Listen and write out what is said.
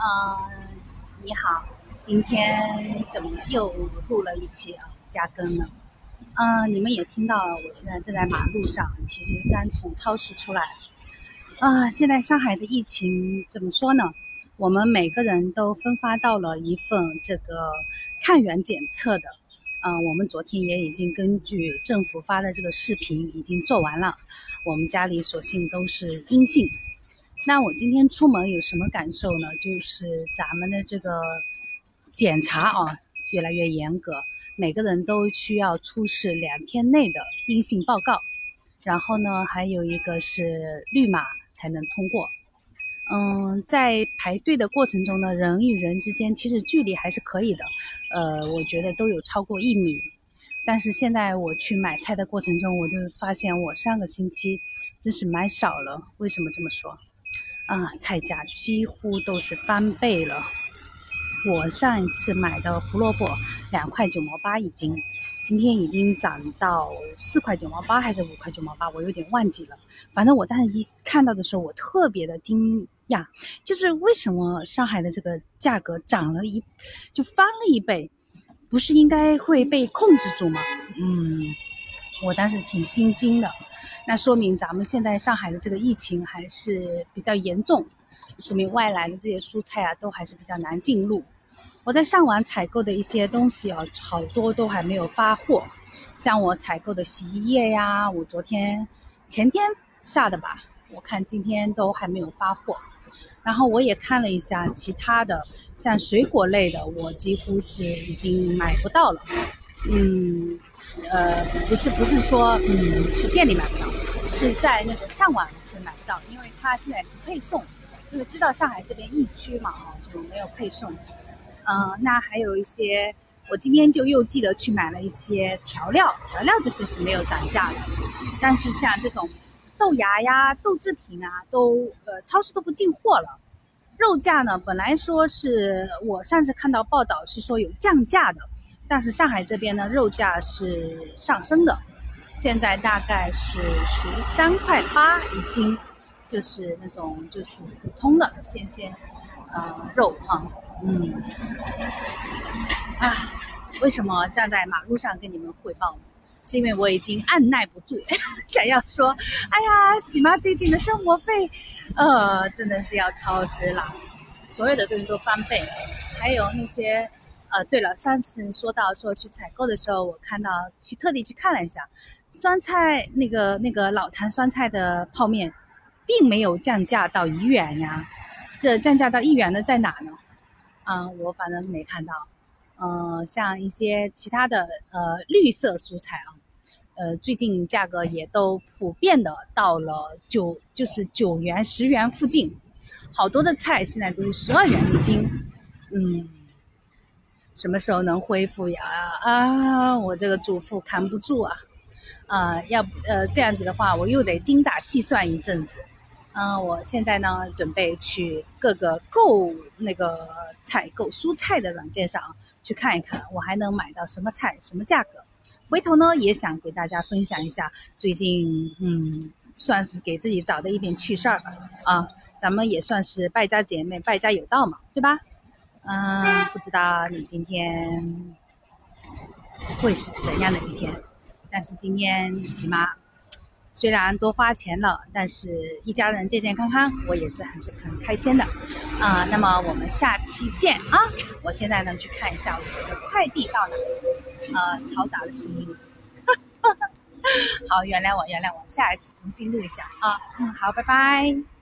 呃，你好，今天怎么又录了一期啊？加更了。嗯，你们也听到了，我现在正在马路上，其实刚从超市出来。啊，现在上海的疫情怎么说呢？我们每个人都分发到了一份这个抗原检测的。嗯，我们昨天也已经根据政府发的这个视频已经做完了，我们家里所幸都是阴性。那我今天出门有什么感受呢？就是咱们的这个检查啊，越来越严格，每个人都需要出示两天内的阴性报告，然后呢，还有一个是绿码才能通过。嗯，在排队的过程中呢，人与人之间其实距离还是可以的，呃，我觉得都有超过一米。但是现在我去买菜的过程中，我就发现我上个星期真是买少了。为什么这么说？啊，菜价几乎都是翻倍了。我上一次买的胡萝卜两块九毛八一斤，今天已经涨到四块九毛八还是五块九毛八，我有点忘记了。反正我当时一看到的时候，我特别的惊讶，就是为什么上海的这个价格涨了一，就翻了一倍，不是应该会被控制住吗？嗯，我当时挺心惊的。那说明咱们现在上海的这个疫情还是比较严重，说明外来的这些蔬菜啊都还是比较难进入。我在上网采购的一些东西啊，好多都还没有发货，像我采购的洗衣液呀，我昨天前天下的吧，我看今天都还没有发货。然后我也看了一下其他的，像水果类的，我几乎是已经买不到了。嗯。呃，不是，不是说，嗯，去店里买不到，是在那个上网是买不到，因为它现在不配送，因为知道上海这边疫区嘛，哈，就没有配送。嗯，那还有一些，我今天就又记得去买了一些调料，调料这些是没有涨价的，但是像这种豆芽呀、豆制品啊，都呃超市都不进货了。肉价呢，本来说是我上次看到报道是说有降价的。但是上海这边呢，肉价是上升的，现在大概是十三块八一斤，就是那种就是普通的鲜鲜，呃肉啊，嗯，啊，为什么站在马路上跟你们汇报？是因为我已经按耐不住，想要说，哎呀，喜妈最近的生活费，呃，真的是要超支了，所有的东西都翻倍了，还有那些。呃，对了，上次说到说去采购的时候，我看到去特地去看了一下，酸菜那个那个老坛酸菜的泡面，并没有降价到一元呀，这降价到一元的在哪呢？啊，我反正没看到。嗯，像一些其他的呃绿色蔬菜啊，呃最近价格也都普遍的到了九就是九元十元附近，好多的菜现在都是十二元一斤，嗯。什么时候能恢复呀？啊，我这个主妇扛不住啊！啊，要呃这样子的话，我又得精打细算一阵子。嗯，我现在呢，准备去各个购那个采购蔬菜的软件上去看一看，我还能买到什么菜，什么价格。回头呢，也想给大家分享一下最近，嗯，算是给自己找的一点趣事儿吧。啊，咱们也算是败家姐妹，败家有道嘛，对吧？嗯，不知道你今天会是怎样的一天，但是今天起码虽然多花钱了，但是一家人健健康康，我也是很是很开心的。啊，那么我们下期见啊！我现在呢去看一下我的快递到哪，呃，嘈杂的声音，好，原谅我，原谅我，下一次重新录一下啊。嗯，好，拜拜。